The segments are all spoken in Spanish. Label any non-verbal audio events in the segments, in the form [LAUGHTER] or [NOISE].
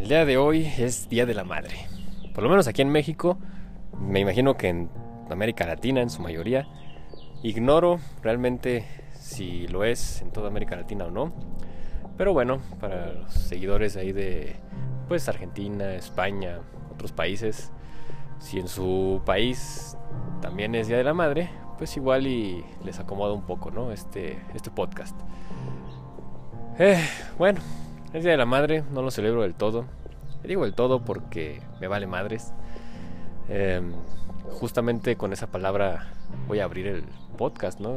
El día de hoy es Día de la Madre. Por lo menos aquí en México, me imagino que en América Latina en su mayoría. Ignoro realmente si lo es en toda América Latina o no. Pero bueno, para los seguidores ahí de pues Argentina, España, otros países, si en su país también es Día de la Madre, pues igual y les acomoda un poco, ¿no? Este, este podcast. Eh, bueno, es Día de la Madre, no lo celebro del todo. digo del todo porque me vale madres. Em, justamente con esa palabra voy a abrir el podcast, ¿no?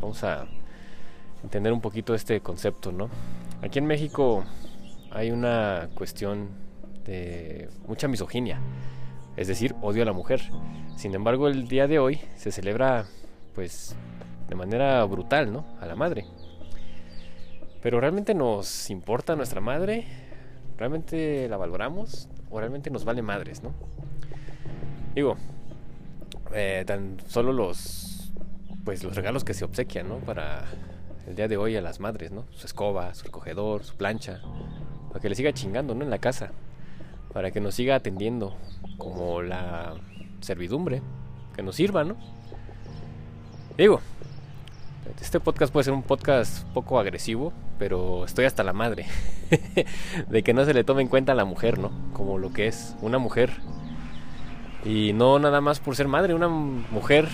vamos a entender un poquito este concepto, ¿no? Aquí en México hay una cuestión de mucha misoginia, es decir, odio a la mujer. Sin embargo, el día de hoy se celebra, pues, de manera brutal, ¿no? A la madre. Pero ¿realmente nos importa nuestra madre? ¿Realmente la valoramos? ¿O realmente nos vale madres, no? Digo, eh, tan solo los, pues, los regalos que se obsequian, ¿no? Para el día de hoy a las madres, ¿no? Su escoba, su recogedor, su plancha, para que le siga chingando, ¿no? En la casa, para que nos siga atendiendo como la servidumbre, que nos sirva, ¿no? Digo, este podcast puede ser un podcast poco agresivo, pero estoy hasta la madre [LAUGHS] de que no se le tome en cuenta a la mujer, ¿no? Como lo que es una mujer. Y no nada más por ser madre, una mujer...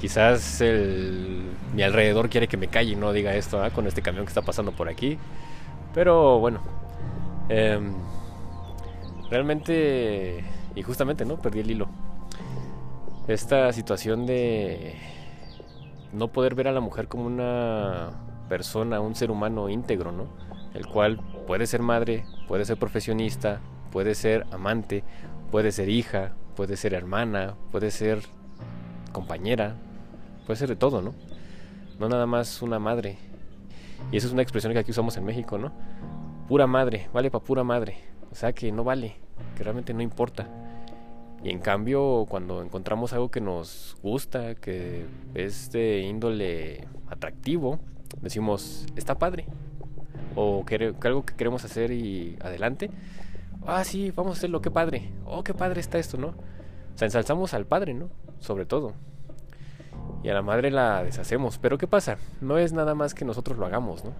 Quizás el, mi alrededor quiere que me calle y no diga esto con este camión que está pasando por aquí. Pero bueno, em, realmente, y justamente, ¿no? Perdí el hilo. Esta situación de no poder ver a la mujer como una persona, un ser humano íntegro, ¿no? El cual puede ser madre, puede ser profesionista, puede ser amante, puede ser hija, puede ser hermana, puede ser compañera, puede ser de todo, ¿no? No nada más una madre. Y esa es una expresión que aquí usamos en México, ¿no? Pura madre, vale para pura madre. O sea que no vale, que realmente no importa. Y en cambio, cuando encontramos algo que nos gusta, que es de índole atractivo, decimos, está padre. O que, algo que queremos hacer y adelante. Ah, sí, vamos a hacerlo, qué padre. Oh, qué padre está esto, ¿no? O sea, ensalzamos al padre, ¿no? Sobre todo y a la madre la deshacemos. Pero ¿qué pasa? No es nada más que nosotros lo hagamos, ¿no?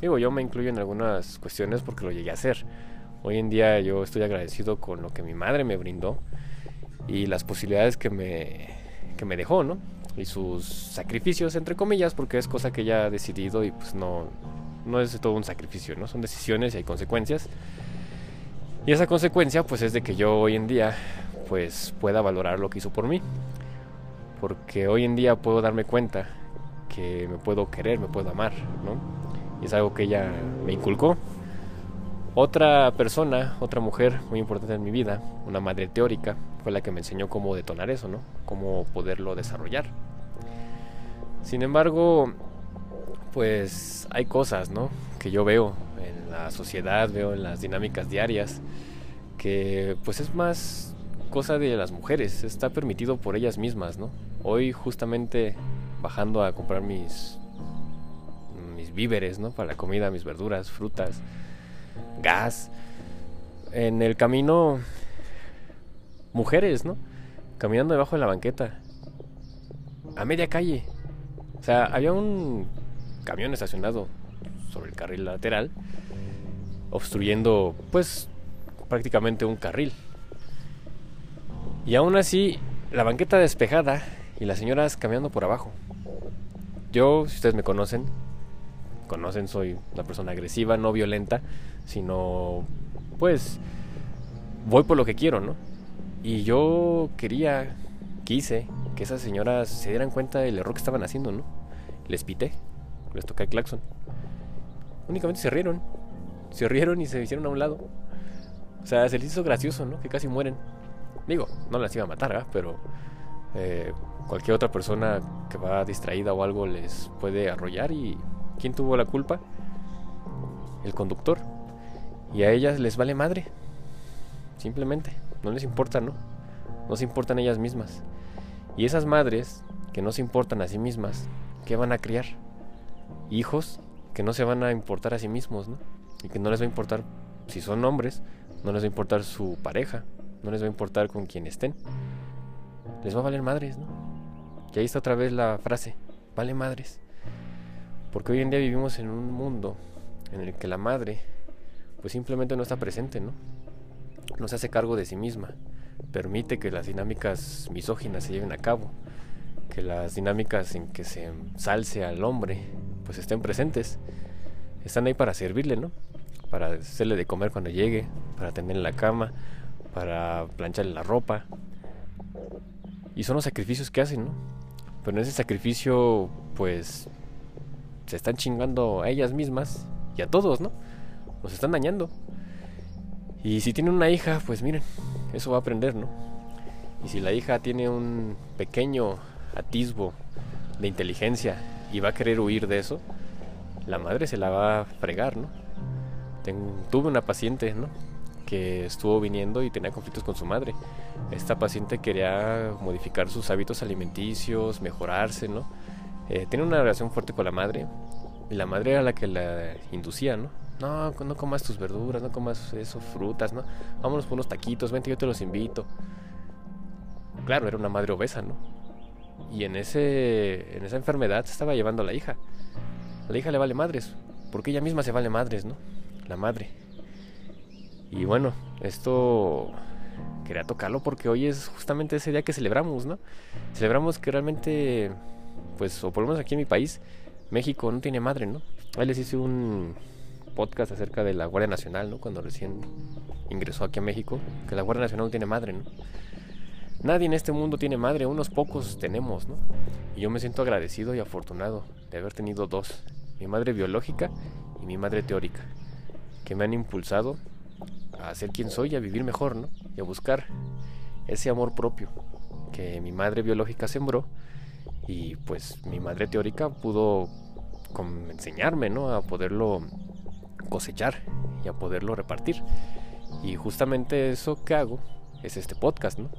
Digo, yo me incluyo en algunas cuestiones porque lo llegué a hacer. Hoy en día yo estoy agradecido con lo que mi madre me brindó y las posibilidades que me, que me dejó, ¿no? Y sus sacrificios, entre comillas, porque es cosa que ella ha decidido y pues no, no es todo un sacrificio, ¿no? Son decisiones y hay consecuencias. Y esa consecuencia pues es de que yo hoy en día pues pueda valorar lo que hizo por mí porque hoy en día puedo darme cuenta que me puedo querer, me puedo amar, ¿no? Y es algo que ella me inculcó. Otra persona, otra mujer muy importante en mi vida, una madre teórica, fue la que me enseñó cómo detonar eso, ¿no? Cómo poderlo desarrollar. Sin embargo, pues hay cosas, ¿no? Que yo veo en la sociedad, veo en las dinámicas diarias, que pues es más cosa de las mujeres, está permitido por ellas mismas, ¿no? Hoy justamente bajando a comprar mis mis víveres, ¿no? Para la comida, mis verduras, frutas, gas. En el camino mujeres, ¿no? Caminando debajo de la banqueta. A media calle. O sea, había un camión estacionado sobre el carril lateral obstruyendo pues prácticamente un carril. Y aún así, la banqueta despejada y las señoras caminando por abajo. Yo, si ustedes me conocen, conocen, soy una persona agresiva, no violenta, sino pues voy por lo que quiero, ¿no? Y yo quería, quise que esas señoras se dieran cuenta del error que estaban haciendo, ¿no? Les pité, les toqué el claxon. Únicamente se rieron, se rieron y se hicieron a un lado. O sea, se les hizo gracioso, ¿no? Que casi mueren. Digo, no las iba a matar, ¿eh? pero cualquier otra persona que va distraída o algo les puede arrollar y ¿quién tuvo la culpa? El conductor. Y a ellas les vale madre. Simplemente, no les importa, ¿no? No se importan ellas mismas. Y esas madres que no se importan a sí mismas, ¿qué van a criar? Hijos que no se van a importar a sí mismos, ¿no? Y que no les va a importar si son hombres, no les va a importar su pareja, no les va a importar con quién estén. Les va a valer madres, ¿no? Y ahí está otra vez la frase, vale madres. Porque hoy en día vivimos en un mundo en el que la madre pues simplemente no está presente, ¿no? No se hace cargo de sí misma, permite que las dinámicas misóginas se lleven a cabo, que las dinámicas en que se salce al hombre pues estén presentes. Están ahí para servirle, ¿no? Para hacerle de comer cuando llegue, para tener en la cama, para plancharle la ropa. Y son los sacrificios que hacen, ¿no? Pero en ese sacrificio pues se están chingando a ellas mismas y a todos, ¿no? Los están dañando. Y si tienen una hija, pues miren, eso va a aprender, ¿no? Y si la hija tiene un pequeño atisbo de inteligencia y va a querer huir de eso, la madre se la va a fregar, ¿no? tuve una paciente, ¿no? Que estuvo viniendo y tenía conflictos con su madre. Esta paciente quería modificar sus hábitos alimenticios, mejorarse, ¿no? Eh, tiene una relación fuerte con la madre y la madre era la que la inducía, ¿no? No, no comas tus verduras, no comas eso, frutas, ¿no? Vámonos por unos taquitos, vente, yo te los invito. Claro, era una madre obesa, ¿no? Y en, ese, en esa enfermedad se estaba llevando a la hija. A la hija le vale madres, porque ella misma se vale madres, ¿no? La madre. Y bueno, esto quería tocarlo porque hoy es justamente ese día que celebramos, ¿no? Celebramos que realmente, pues, o por lo menos aquí en mi país, México no tiene madre, ¿no? Ahí les hice un podcast acerca de la Guardia Nacional, ¿no? Cuando recién ingresó aquí a México, que la Guardia Nacional no tiene madre, ¿no? Nadie en este mundo tiene madre, unos pocos tenemos, ¿no? Y yo me siento agradecido y afortunado de haber tenido dos, mi madre biológica y mi madre teórica, que me han impulsado a ser quien soy a vivir mejor, ¿no? Y a buscar ese amor propio que mi madre biológica sembró y pues mi madre teórica pudo enseñarme, ¿no? A poderlo cosechar y a poderlo repartir. Y justamente eso que hago es este podcast, ¿no?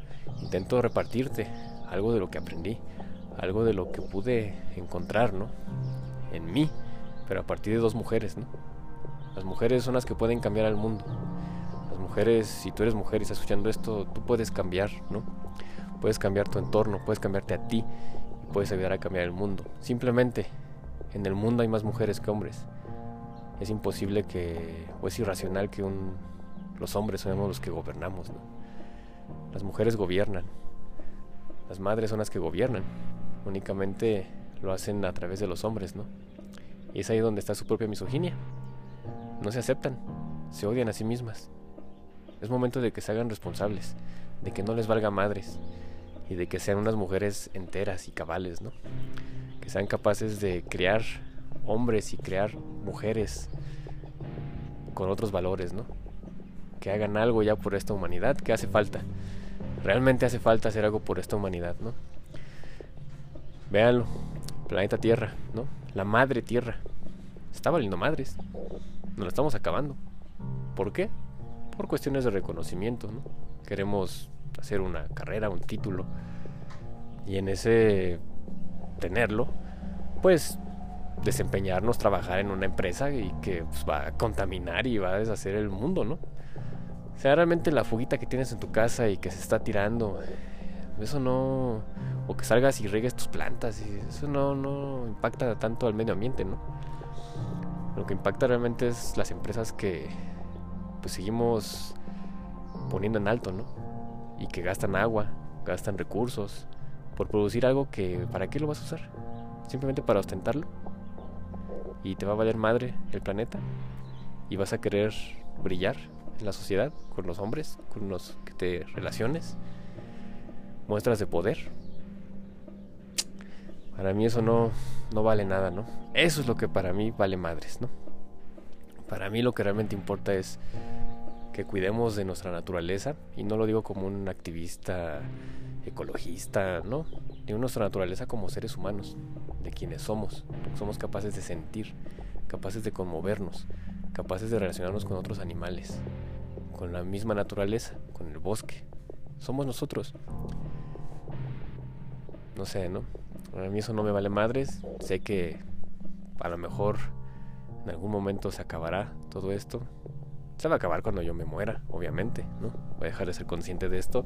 Intento repartirte algo de lo que aprendí, algo de lo que pude encontrar, ¿no? En mí, pero a partir de dos mujeres, ¿no? Las mujeres son las que pueden cambiar al mundo. Las mujeres, si tú eres mujer y estás escuchando esto, tú puedes cambiar, ¿no? Puedes cambiar tu entorno, puedes cambiarte a ti y puedes ayudar a cambiar el mundo. Simplemente, en el mundo hay más mujeres que hombres es imposible que, o es irracional que un, los hombres seamos los que gobernamos. Las mujeres gobiernan, las madres son las que gobiernan, únicamente lo hacen a través de los hombres, ¿no? Y es ahí donde está su propia misoginia. No se aceptan, se odian a sí mismas. Es momento de que se hagan responsables, de que no les valga madres y de que sean unas mujeres enteras y cabales, ¿no? Que sean capaces de criar hombres y crear mujeres con otros valores, ¿no? Que hagan algo ya por esta humanidad, que hace falta. Realmente hace falta hacer algo por esta humanidad, ¿no? Véanlo, planeta Tierra, ¿no? La madre Tierra. Está valiendo madres. Nos la estamos acabando. ¿Por qué? Por cuestiones de reconocimiento, ¿no? Queremos hacer una carrera, un título. Y en ese tenerlo, pues desempeñarnos, trabajar en una empresa y que pues, va a contaminar y va a deshacer el mundo, ¿no? O sea, realmente la fuguita que tienes en tu casa y que se está tirando, eso no... O que salgas y regues tus plantas, y eso no, no impacta tanto al medio ambiente, ¿no? Lo que impacta realmente es las empresas que pues seguimos poniendo en alto, ¿no? Y que gastan agua, gastan recursos por producir algo que ¿para qué lo vas a usar? Simplemente para ostentarlo y te va a valer madre el planeta. Y vas a querer brillar en la sociedad con los hombres con los que te relaciones. Muestras de poder. Para mí eso no, no vale nada no eso es lo que para mí vale madres no para mí lo que realmente importa es que cuidemos de nuestra naturaleza y no lo digo como un activista ecologista no de nuestra naturaleza como seres humanos de quienes somos. Somos capaces de sentir, capaces de conmovernos, capaces de relacionarnos con otros animales, con la misma naturaleza, con el bosque. Somos nosotros. No sé, ¿no? A mí eso no me vale madres. Sé que a lo mejor En algún momento se acabará todo esto. Se va a acabar cuando yo me muera, obviamente, ¿no? Voy a dejar de ser consciente de esto.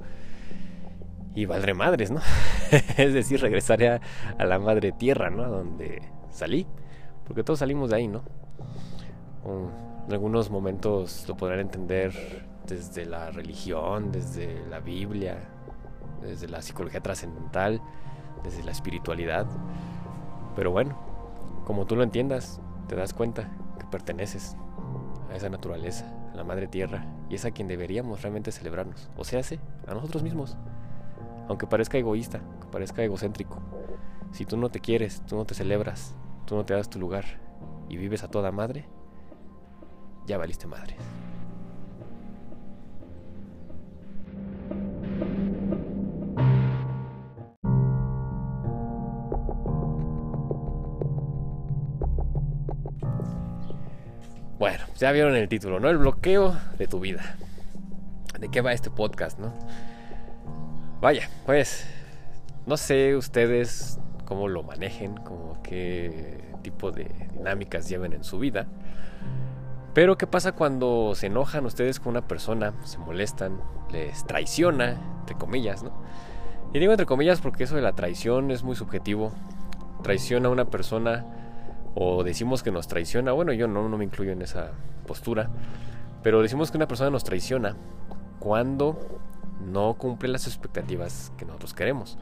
Y valdré madres, ¿no? [LAUGHS] es decir, regresaré a, la madre tierra, ¿no? A donde salí. Porque todos salimos de ahí, ¿no? en algunos momentos lo podrán entender desde la religión, desde la Biblia, desde la psicología trascendental, desde la espiritualidad. Pero bueno, como tú lo entiendas, te das cuenta que perteneces a esa naturaleza, a la madre tierra, y es a quien deberíamos realmente celebrarnos, o sea, a nosotros mismos. Aunque parezca egoísta, aunque parezca egocéntrico. Si tú no te quieres, tú no te celebras, tú no te das tu lugar y vives a toda madre, ya valiste madre. Bueno, ya vieron el título, ¿no? El bloqueo de tu vida. ¿De qué va este podcast, no? Vaya, pues no sé ustedes cómo lo manejen, como qué tipo de dinámicas lleven en su vida. Pero ¿qué pasa cuando se enojan ustedes con una persona, se molestan, les traiciona, entre comillas, ¿no? Y digo entre comillas porque eso de la traición es muy subjetivo. Traiciona a una persona o decimos que nos traiciona. Bueno, yo no, no me incluyo en esa postura. Pero decimos que una persona nos traiciona cuando no cumple las expectativas que nosotros queremos.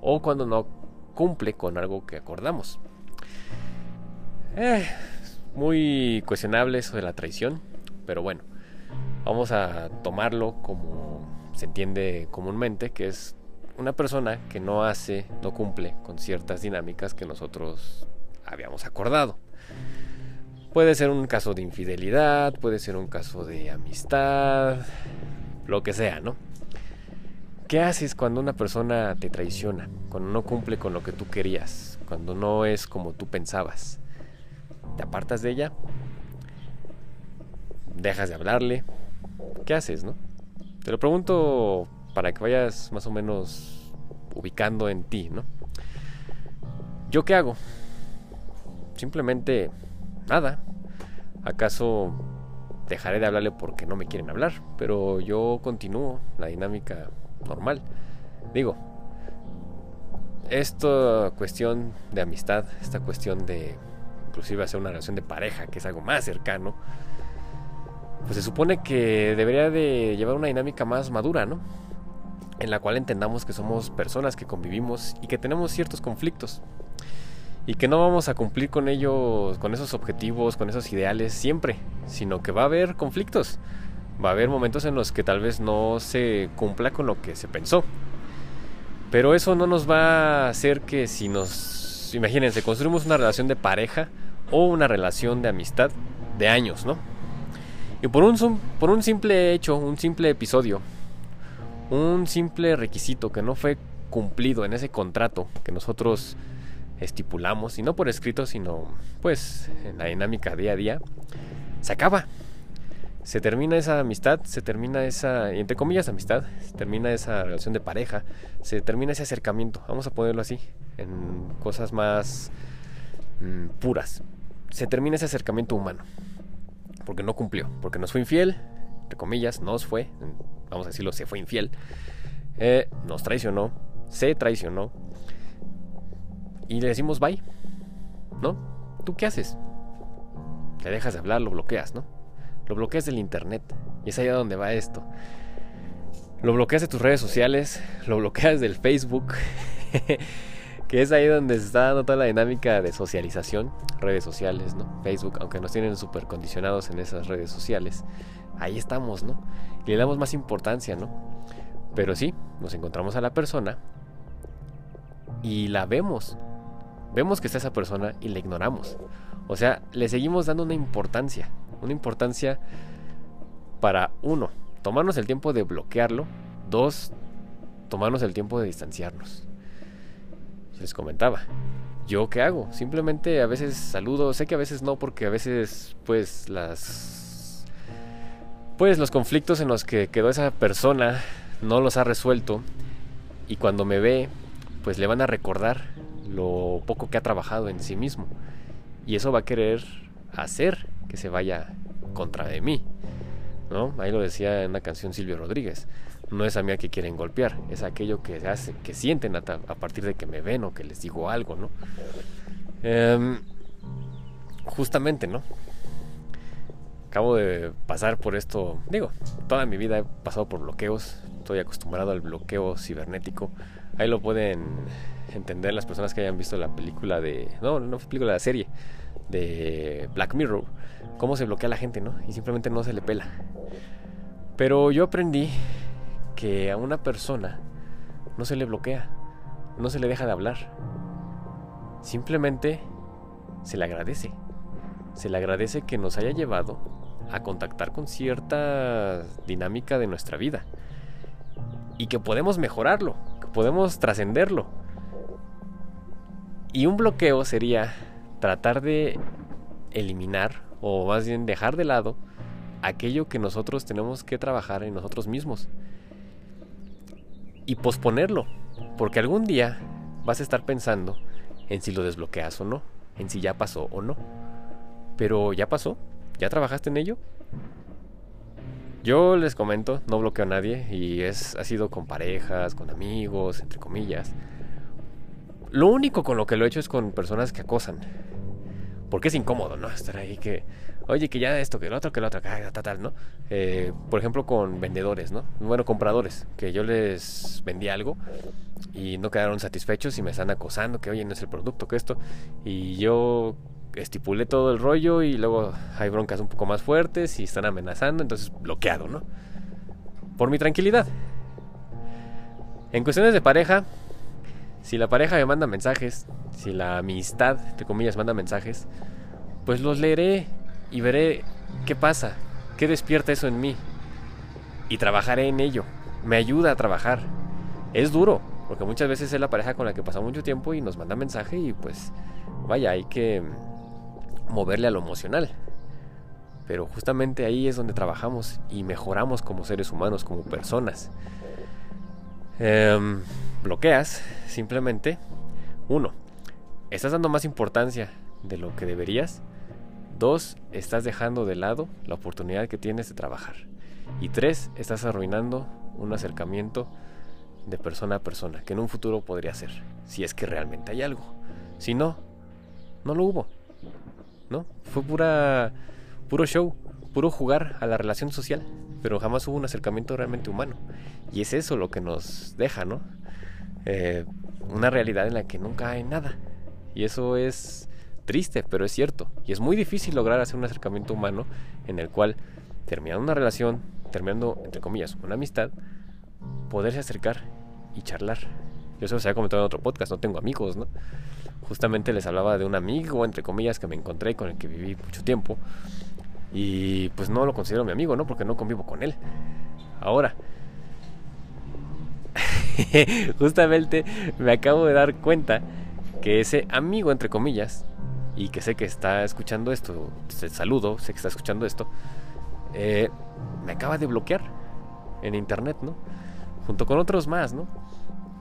O cuando no cumple con algo que acordamos. Eh, muy cuestionable eso de la traición, pero bueno, vamos a tomarlo como se entiende comúnmente, que es una persona que no hace, no cumple con ciertas dinámicas que nosotros habíamos acordado. Puede ser un caso de infidelidad, puede ser un caso de amistad, lo que sea, ¿no? ¿Qué haces cuando una persona te traiciona? Cuando no cumple con lo que tú querías, cuando no es como tú pensabas te apartas de ella, dejas de hablarle, ¿qué haces, no? Te lo pregunto para que vayas más o menos ubicando en ti, ¿no? ¿Yo qué hago? Simplemente nada. ¿Acaso dejaré de hablarle porque no me quieren hablar? Pero yo continúo la dinámica normal. Digo, esta cuestión de amistad, esta cuestión de inclusive hacer una relación de pareja, que es algo más cercano, pues se supone que debería de llevar una dinámica más madura, ¿no? En la cual entendamos que somos personas que convivimos y que tenemos ciertos conflictos. Y que no vamos a cumplir con ellos, con esos objetivos, con esos ideales siempre, sino que va a haber conflictos. Va a haber momentos en los que tal vez no se cumpla con lo que se pensó. Pero eso no nos va a hacer que si nos, imagínense, construimos una relación de pareja, o una relación de amistad de años, ¿no? Y por un, por un simple hecho, un simple episodio, un simple requisito que no fue cumplido en ese contrato que nosotros estipulamos, y no por escrito, sino pues en la dinámica día a día, se acaba. Se termina esa amistad, se termina esa, entre comillas, amistad, se termina esa relación de pareja, se termina ese acercamiento, vamos a ponerlo así, en cosas más mm, puras se termina ese acercamiento humano. Porque no cumplió, porque nos fue infiel, entre comillas, nos fue, vamos a decirlo, se fue infiel, eh, nos traicionó, se traicionó, y le decimos bye, ¿no? ¿Tú qué haces? Le dejas de hablar, lo bloqueas, ¿no? Lo bloqueas del internet, y es allá donde va esto. Lo bloqueas de tus redes sociales, lo bloqueas del Facebook. [LAUGHS] que es ahí donde se está dando toda la dinámica de socialización, redes sociales, ¿no? Facebook, aunque nos tienen súper condicionados en esas redes sociales, ahí estamos, ¿no? Y le damos más importancia, ¿no? Pero sí, nos encontramos a la persona y la vemos. Vemos que está esa persona y la ignoramos. O sea, le seguimos dando una importancia. Una importancia para, uno, tomarnos el tiempo de bloquearlo. Dos, tomarnos el tiempo de distanciarnos les comentaba. ¿Yo qué hago? Simplemente a veces saludo, sé que a veces no, porque a veces pues las... Pues los conflictos en los que quedó esa persona no los ha resuelto y cuando me ve pues le van a recordar lo poco que ha trabajado en sí mismo y eso va a querer hacer que se vaya contra de mí. ¿no? Ahí lo decía en una canción Silvio Rodríguez. No es a mí a que quieren golpear, es aquello que se hace, que sienten a, partir de que me ven o que les digo algo, ¿no? Em, justamente, ¿no? Acabo de pasar por esto, digo, toda mi vida he pasado por bloqueos, estoy acostumbrado al bloqueo cibernético. Ahí lo pueden entender las personas que hayan visto la película de, no, no película, la serie de Black Mirror, cómo se bloquea la gente, ¿no? Y simplemente no se le pela. Pero yo aprendí que a una persona no se le bloquea, no se le deja de hablar. Simplemente se le agradece. Se le agradece que nos haya llevado a contactar con cierta dinámica de nuestra vida. Y que podemos mejorarlo, que podemos trascenderlo. Y un bloqueo sería tratar de eliminar o más bien dejar de lado aquello que nosotros tenemos que trabajar en nosotros mismos y posponerlo, porque algún día vas a estar pensando en si lo desbloqueas o no, en si ya pasó o no. Pero ya pasó, ya trabajaste en ello. Yo les comento, no bloqueo a nadie y es ha sido con parejas, con amigos, entre comillas. Lo único con lo que lo he hecho es con personas que acosan. Porque es incómodo, ¿no? Estar ahí que oye, que ya esto, que el otro, que el otro, tal, tal, ¿no? Eh, por ejemplo, con vendedores, ¿no? Bueno, compradores, que yo les vendí algo y no quedaron satisfechos y me están acosando, que oye, no es el producto, que esto. Y yo estipulé todo el rollo y luego hay broncas un poco más fuertes y están amenazando, entonces bloqueado, ¿no? Por mi tranquilidad. En cuestiones de pareja, si la pareja me manda mensajes, si la amistad, entre comillas, manda mensajes, pues los leeré y veré qué pasa, qué despierta eso en mí. Y trabajaré en ello. Me ayuda a trabajar. Es duro, porque muchas veces es la pareja con la que pasa mucho tiempo y nos manda mensaje y pues vaya, hay que moverle a lo emocional. Pero justamente ahí es donde trabajamos y mejoramos como seres humanos, como personas. Em, bloqueas simplemente. Uno, estás dando más importancia de lo que deberías Dos, estás dejando de lado la oportunidad que tienes de trabajar. Y tres, estás arruinando un acercamiento de persona a persona, que en un futuro podría ser, si es que realmente hay algo. Si no, no lo hubo. ¿No? Fue pura puro show, puro jugar a la relación social, pero jamás hubo un acercamiento realmente humano. Y es eso lo que nos deja, ¿no? Eh, una realidad en la que nunca hay nada. Y eso es triste, pero es cierto. Y es muy difícil lograr hacer un acercamiento humano en el cual, terminando una relación, terminando, entre comillas, una amistad, poderse acercar y charlar. Yo eso se había comentado en otro podcast, no tengo amigos, ¿no? Justamente les hablaba de un amigo, entre comillas, que me encontré con el que viví mucho tiempo. Y pues no lo considero mi amigo, ¿no? Porque no convivo con él. Ahora, [LAUGHS] justamente me acabo de dar cuenta que ese amigo, entre comillas, y que sé que está escuchando esto, te saludo, sé que está escuchando esto, eh, me acaba de bloquear en internet, ¿no? Junto con otros más, ¿no?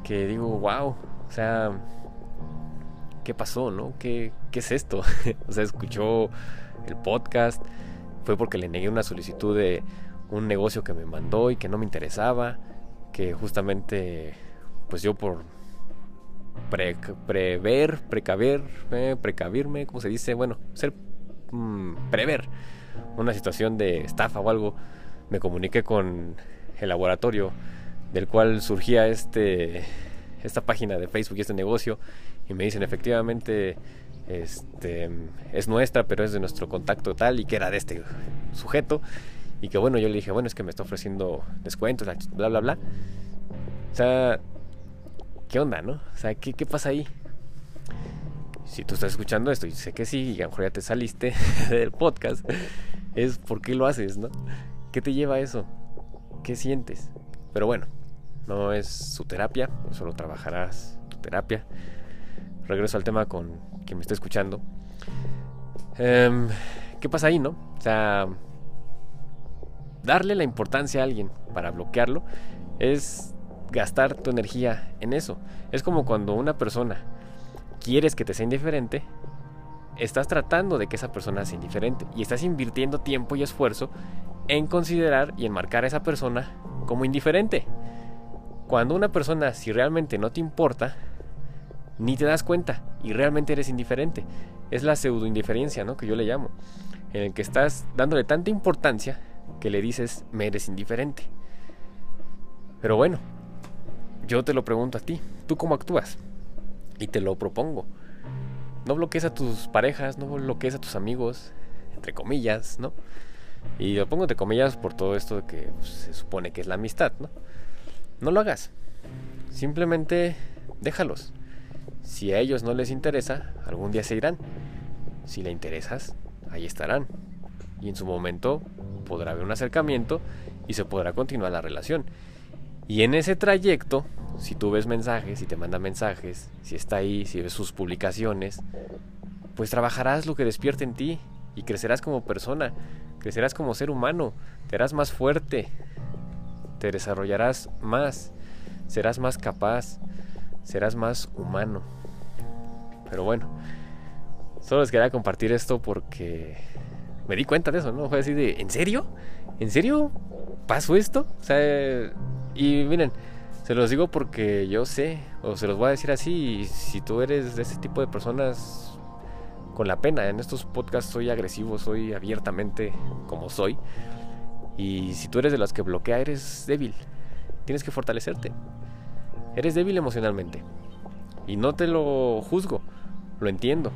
Que digo, wow, o sea, ¿qué pasó, no? ¿Qué, qué es esto? [LAUGHS] o sea, escuchó el podcast, fue porque le negué una solicitud de un negocio que me mandó y que no me interesaba, que justamente, pues yo por prever, precaver, precavirme, como se dice, bueno, ser mm, prever una situación de estafa o algo, me comuniqué con el laboratorio del cual surgía este esta página de Facebook y este negocio y me dicen efectivamente este es nuestra, pero es de nuestro contacto tal y que era de este sujeto y que bueno, yo le dije, bueno, es que me está ofreciendo descuentos, bla bla bla. O sea, ¿qué onda, no? O sea, ¿qué, pasa ahí? Si tú estás escuchando esto y sé que sí, y a lo mejor ya te saliste [LAUGHS] del podcast, es por qué lo haces, ¿no? ¿Qué te lleva a eso? ¿Qué sientes? Pero bueno, no es su terapia, solo trabajarás tu terapia. Regreso al tema con quien me está escuchando. Em, ¿Qué pasa ahí, no? O sea, darle la importancia a alguien para bloquearlo es gastar tu energía en eso. Es como cuando una persona quieres que te sea indiferente, estás tratando de que esa persona sea indiferente y estás invirtiendo tiempo y esfuerzo en considerar y enmarcar a esa persona como indiferente. Cuando una persona, si realmente no te importa, ni te das cuenta y realmente eres indiferente. Es la pseudo indiferencia, ¿no? Que yo le llamo. En el que estás dándole tanta importancia que le dices, me eres indiferente. Pero bueno, yo te lo pregunto a ti, ¿tú cómo actúas? Y te lo propongo. No bloquees a tus parejas, no bloquees a tus amigos, entre comillas, ¿no? Y lo pongo entre comillas por todo esto que pues, se supone que es la amistad, ¿no? No lo hagas. Simplemente déjalos. Si a ellos no les interesa, algún día se irán. Si le interesas, ahí estarán. Y en su momento podrá haber un acercamiento y se podrá continuar la relación. Y en ese trayecto, si tú ves mensajes, si te manda mensajes, si está ahí, si ves sus publicaciones, pues trabajarás lo que despierte en ti y crecerás como persona, crecerás como ser humano, te harás más fuerte, te desarrollarás más, serás más capaz, serás más humano. Pero bueno, solo les quería compartir esto porque me di cuenta de eso, ¿no? Fue así de, ¿en serio? ¿En serio pasó esto? O sea, y miren, se los digo porque yo sé, o se los voy a decir así, y si tú eres de ese tipo de personas con la pena, en estos podcasts soy agresivo, soy abiertamente como soy, y si tú eres de los que bloquea, eres débil, tienes que fortalecerte. Eres débil emocionalmente. Y no te lo juzgo, lo entiendo.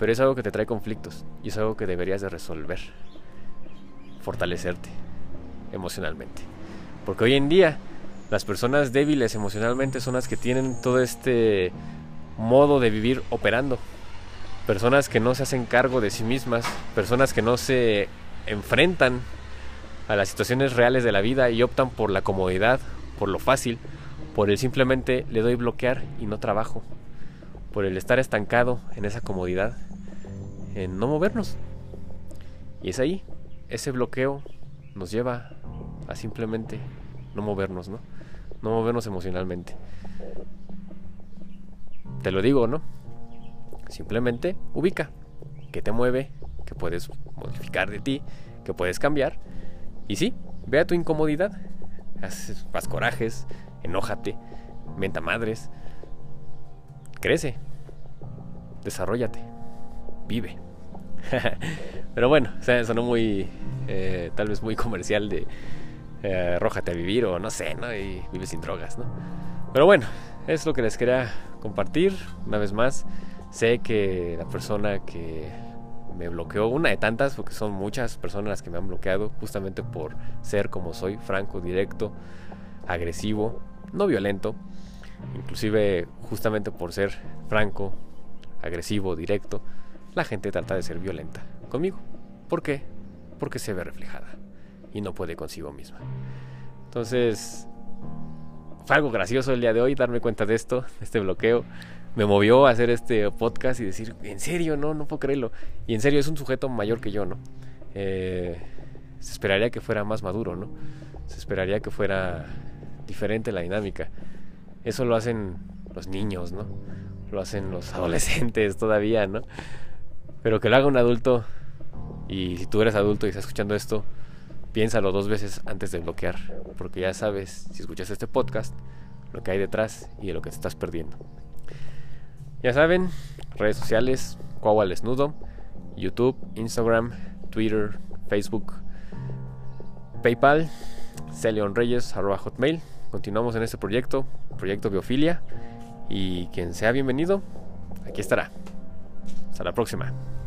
Pero es algo que te trae conflictos y es algo que deberías de resolver. Fortalecerte emocionalmente. Porque hoy en día las personas débiles emocionalmente son las que tienen todo este modo de vivir operando. Personas que no se hacen cargo de sí mismas, personas que no se enfrentan a las situaciones reales de la vida y optan por la comodidad, por lo fácil, por el simplemente le doy bloquear y no trabajo, por el estar estancado en esa comodidad, en no movernos. Y es ahí, ese bloqueo nos lleva a simplemente no movernos, ¿no? No movernos emocionalmente. Te lo digo, ¿no? Simplemente ubica que te mueve, que puedes modificar de ti, que puedes cambiar. Y sí, ve a tu incomodidad, haz, haz corajes, enójate, menta madres, crece, desarrollate, vive. [LAUGHS] Pero bueno, o sea, sonó muy, eh, tal vez muy comercial de eh, arrójate a vivir o no sé, ¿no? Y vive sin drogas, ¿no? Pero bueno, es lo que les quería compartir. Una vez más, sé que la persona que me bloqueó, una de tantas, porque son muchas personas las que me han bloqueado, justamente por ser como soy, franco, directo, agresivo, no violento, inclusive justamente por ser franco, agresivo, directo, la gente trata de ser violenta conmigo. ¿Por qué? Porque se ve reflejada y no puede consigo misma. Entonces, fue algo gracioso el día de hoy darme cuenta de esto, este bloqueo. Me movió a hacer este podcast y decir, en serio, no, no puedo creerlo. Y en serio, es un sujeto mayor que yo, ¿no? Eh, se esperaría que fuera más maduro, ¿no? Se esperaría que fuera diferente la dinámica. Eso lo hacen los niños, ¿no? Lo hacen los adolescentes todavía, ¿no? Pero que lo haga un adulto, y si tú eres adulto y estás escuchando esto, piénsalo dos veces antes de bloquear, porque ya sabes, si escuchas este podcast, lo que hay detrás y de lo que te estás perdiendo. Ya saben, redes sociales, Cuau al Desnudo, YouTube, Instagram, Twitter, Facebook, PayPal, hotmail Continuamos en este proyecto, proyecto Biofilia. Y quien sea bienvenido, aquí estará. Hasta la próxima.